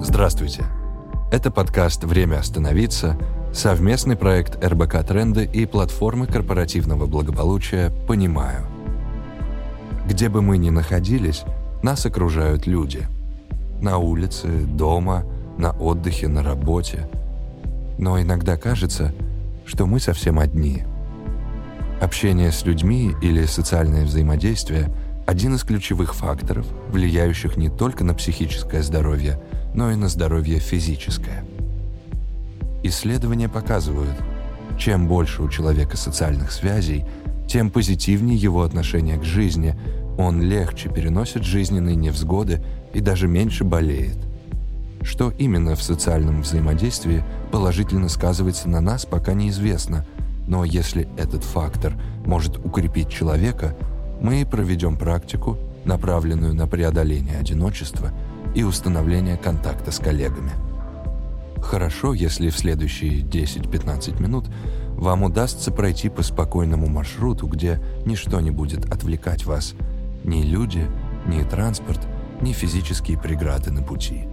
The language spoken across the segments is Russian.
Здравствуйте. Это подкаст «Время остановиться», совместный проект РБК «Тренды» и платформы корпоративного благополучия «Понимаю». Где бы мы ни находились, нас окружают люди. На улице, дома, на отдыхе, на работе. Но иногда кажется, что мы совсем одни. Общение с людьми или социальное взаимодействие – один из ключевых факторов, влияющих не только на психическое здоровье, но и на здоровье физическое. Исследования показывают, чем больше у человека социальных связей, тем позитивнее его отношение к жизни, он легче переносит жизненные невзгоды и даже меньше болеет. Что именно в социальном взаимодействии положительно сказывается на нас, пока неизвестно, но если этот фактор может укрепить человека, мы проведем практику, направленную на преодоление одиночества и установление контакта с коллегами. Хорошо, если в следующие 10-15 минут вам удастся пройти по спокойному маршруту, где ничто не будет отвлекать вас – ни люди, ни транспорт, ни физические преграды на пути.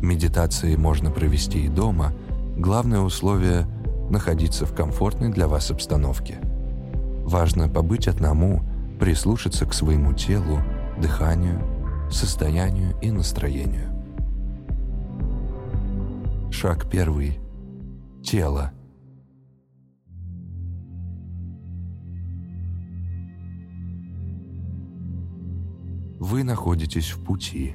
Медитации можно провести и дома. Главное условие – находиться в комфортной для вас обстановке. Важно побыть одному, прислушаться к своему телу, дыханию, состоянию и настроению. Шаг первый. Тело – вы находитесь в пути.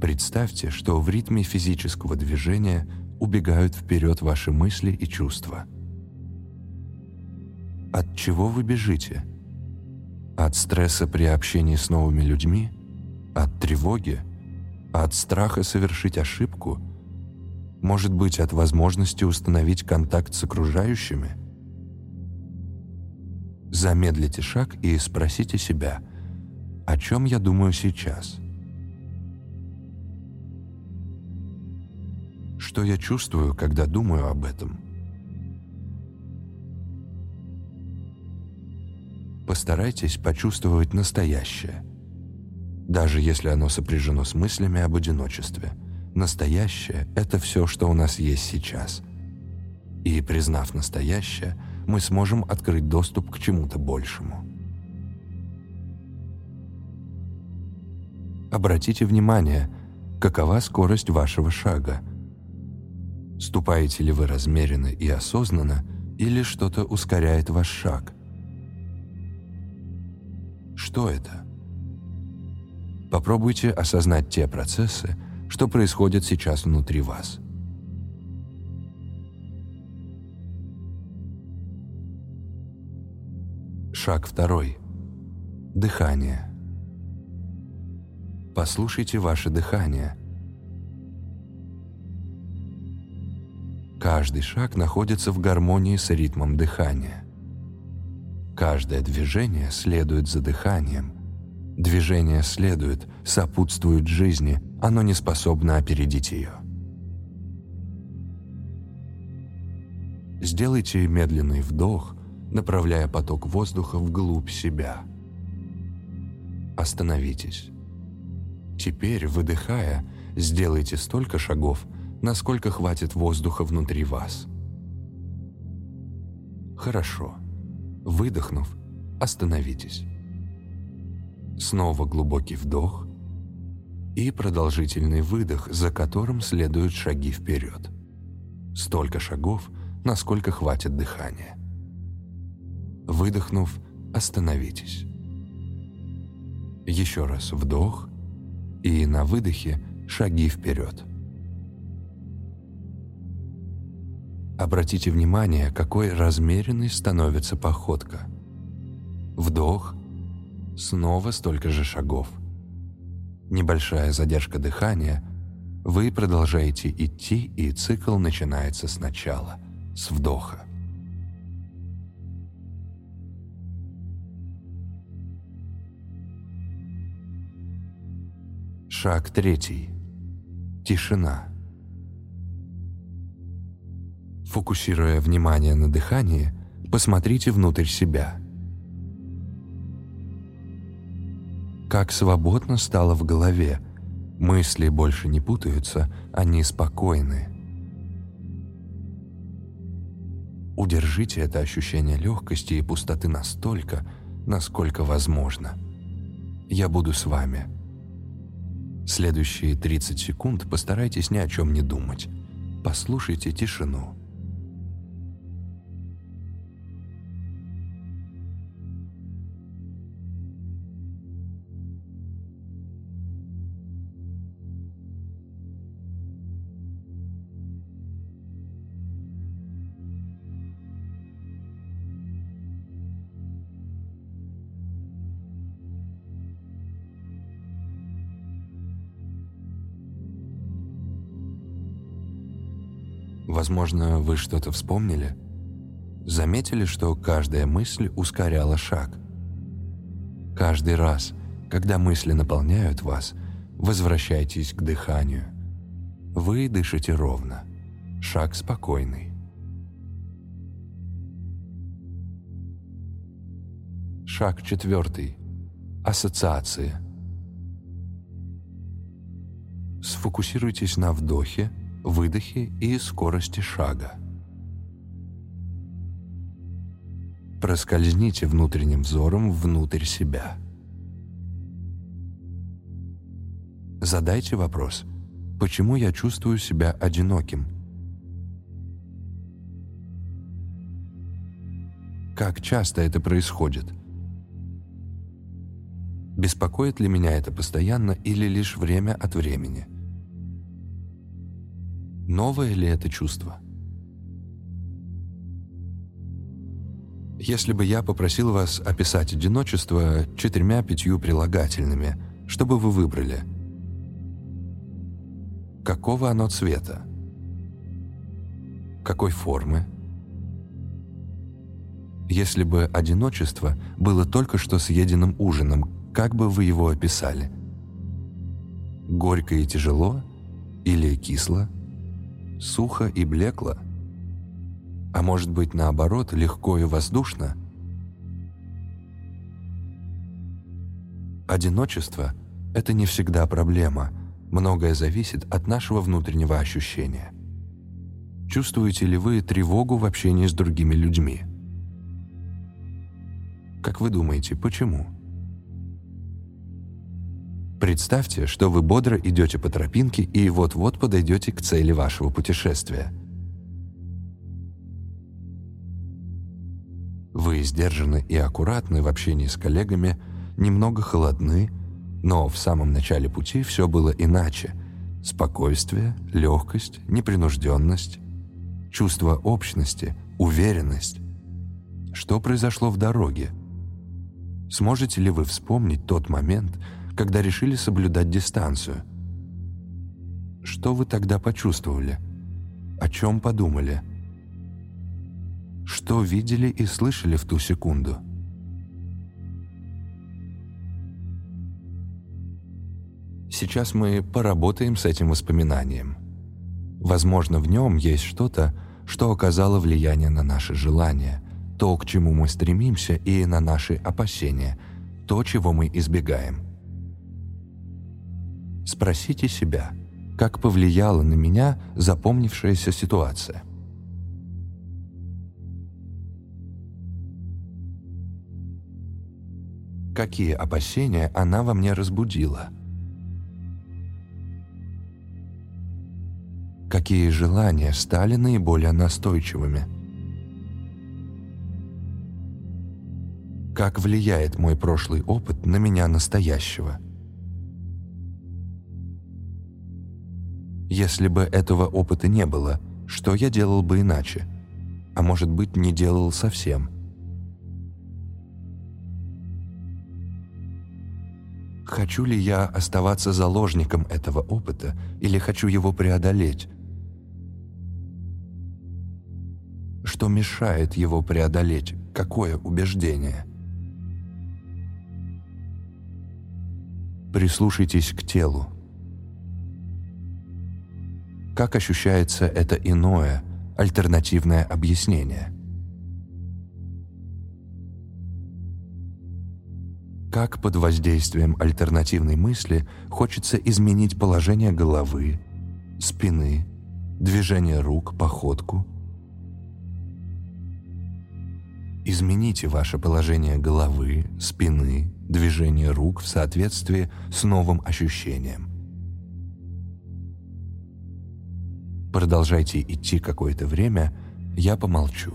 Представьте, что в ритме физического движения убегают вперед ваши мысли и чувства. От чего вы бежите? От стресса при общении с новыми людьми? От тревоги? От страха совершить ошибку? Может быть, от возможности установить контакт с окружающими? Замедлите шаг и спросите себя – о чем я думаю сейчас? Что я чувствую, когда думаю об этом? Постарайтесь почувствовать настоящее, даже если оно сопряжено с мыслями об одиночестве. Настоящее — это все, что у нас есть сейчас. И, признав настоящее, мы сможем открыть доступ к чему-то большему. Обратите внимание, какова скорость вашего шага. Ступаете ли вы размеренно и осознанно, или что-то ускоряет ваш шаг? Что это? Попробуйте осознать те процессы, что происходят сейчас внутри вас. Шаг второй. Дыхание. Послушайте ваше дыхание. Каждый шаг находится в гармонии с ритмом дыхания. Каждое движение следует за дыханием. Движение следует, сопутствует жизни, оно не способно опередить ее. Сделайте медленный вдох, направляя поток воздуха вглубь себя. Остановитесь. Теперь, выдыхая, сделайте столько шагов, насколько хватит воздуха внутри вас. Хорошо. Выдохнув, остановитесь. Снова глубокий вдох и продолжительный выдох, за которым следуют шаги вперед. Столько шагов, насколько хватит дыхания. Выдохнув, остановитесь. Еще раз вдох и на выдохе шаги вперед. Обратите внимание, какой размеренной становится походка. Вдох, снова столько же шагов. Небольшая задержка дыхания, вы продолжаете идти, и цикл начинается сначала, с вдоха. Шаг третий. Тишина. Фокусируя внимание на дыхании, посмотрите внутрь себя. Как свободно стало в голове, Мысли больше не путаются, они спокойны. Удержите это ощущение легкости и пустоты настолько, насколько возможно. Я буду с вами. Следующие 30 секунд постарайтесь ни о чем не думать. Послушайте тишину. Возможно, вы что-то вспомнили? Заметили, что каждая мысль ускоряла шаг? Каждый раз, когда мысли наполняют вас, возвращайтесь к дыханию. Вы дышите ровно. Шаг спокойный. Шаг четвертый. Ассоциации. Сфокусируйтесь на вдохе, выдохе и скорости шага. Проскользните внутренним взором внутрь себя. Задайте вопрос, почему я чувствую себя одиноким? Как часто это происходит? Беспокоит ли меня это постоянно или лишь время от времени? Новое ли это чувство? Если бы я попросил вас описать одиночество четырьмя-пятью прилагательными, что бы вы выбрали? Какого оно цвета? Какой формы? Если бы одиночество было только что съеденным ужином, как бы вы его описали? Горько и тяжело? Или кисло? Сухо и блекло? А может быть, наоборот, легко и воздушно? Одиночество – это не всегда проблема, многое зависит от нашего внутреннего ощущения. Чувствуете ли вы тревогу в общении с другими людьми? Как вы думаете, почему? Представьте, что вы бодро идете по тропинке и вот-вот подойдете к цели вашего путешествия. Вы сдержаны и аккуратны в общении с коллегами, немного холодны, но в самом начале пути все было иначе. Спокойствие, легкость, непринужденность, чувство общности, уверенность. Что произошло в дороге? Сможете ли вы вспомнить тот момент, когда решили соблюдать дистанцию. Что вы тогда почувствовали? О чем подумали? Что видели и слышали в ту секунду? Сейчас мы поработаем с этим воспоминанием. Возможно, в нем есть что-то, что оказало влияние на наши желания, то, к чему мы стремимся, и на наши опасения, то, чего мы избегаем. Спросите себя, как повлияла на меня запомнившаяся ситуация. Какие опасения она во мне разбудила? Какие желания стали наиболее настойчивыми? Как влияет мой прошлый опыт на меня настоящего? Если бы этого опыта не было, что я делал бы иначе? А может быть, не делал совсем? Хочу ли я оставаться заложником этого опыта или хочу его преодолеть? Что мешает его преодолеть? Какое убеждение? Прислушайтесь к телу. Как ощущается это иное, альтернативное объяснение? как под воздействием альтернативной мысли хочется изменить положение головы, спины, движение рук, походку. Измените ваше положение головы, спины, движение рук в соответствии с новым ощущением. Продолжайте идти какое-то время, я помолчу.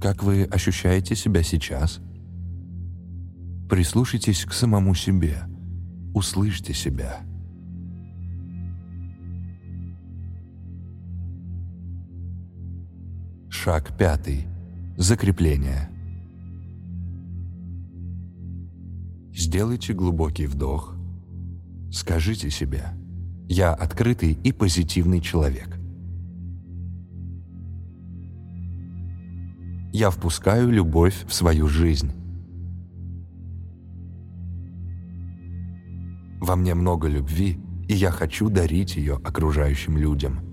Как вы ощущаете себя сейчас? Прислушайтесь к самому себе. Услышьте себя. Шаг пятый. Закрепление. Сделайте глубокий вдох. Скажите себе «Я открытый и позитивный человек». Я впускаю любовь в свою жизнь. Во мне много любви, и я хочу дарить ее окружающим людям –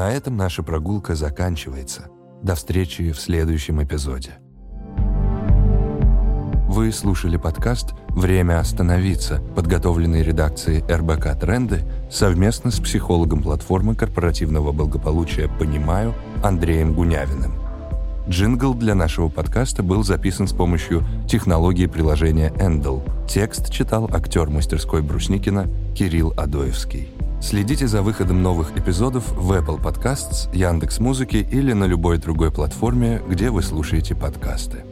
На этом наша прогулка заканчивается. До встречи в следующем эпизоде. Вы слушали подкаст «Время остановиться», подготовленный редакцией РБК «Тренды» совместно с психологом платформы корпоративного благополучия «Понимаю» Андреем Гунявиным. Джингл для нашего подкаста был записан с помощью технологии приложения Endel. Текст читал актер мастерской Брусникина Кирилл Адоевский. Следите за выходом новых эпизодов в Apple Podcasts, Яндекс.Музыке или на любой другой платформе, где вы слушаете подкасты.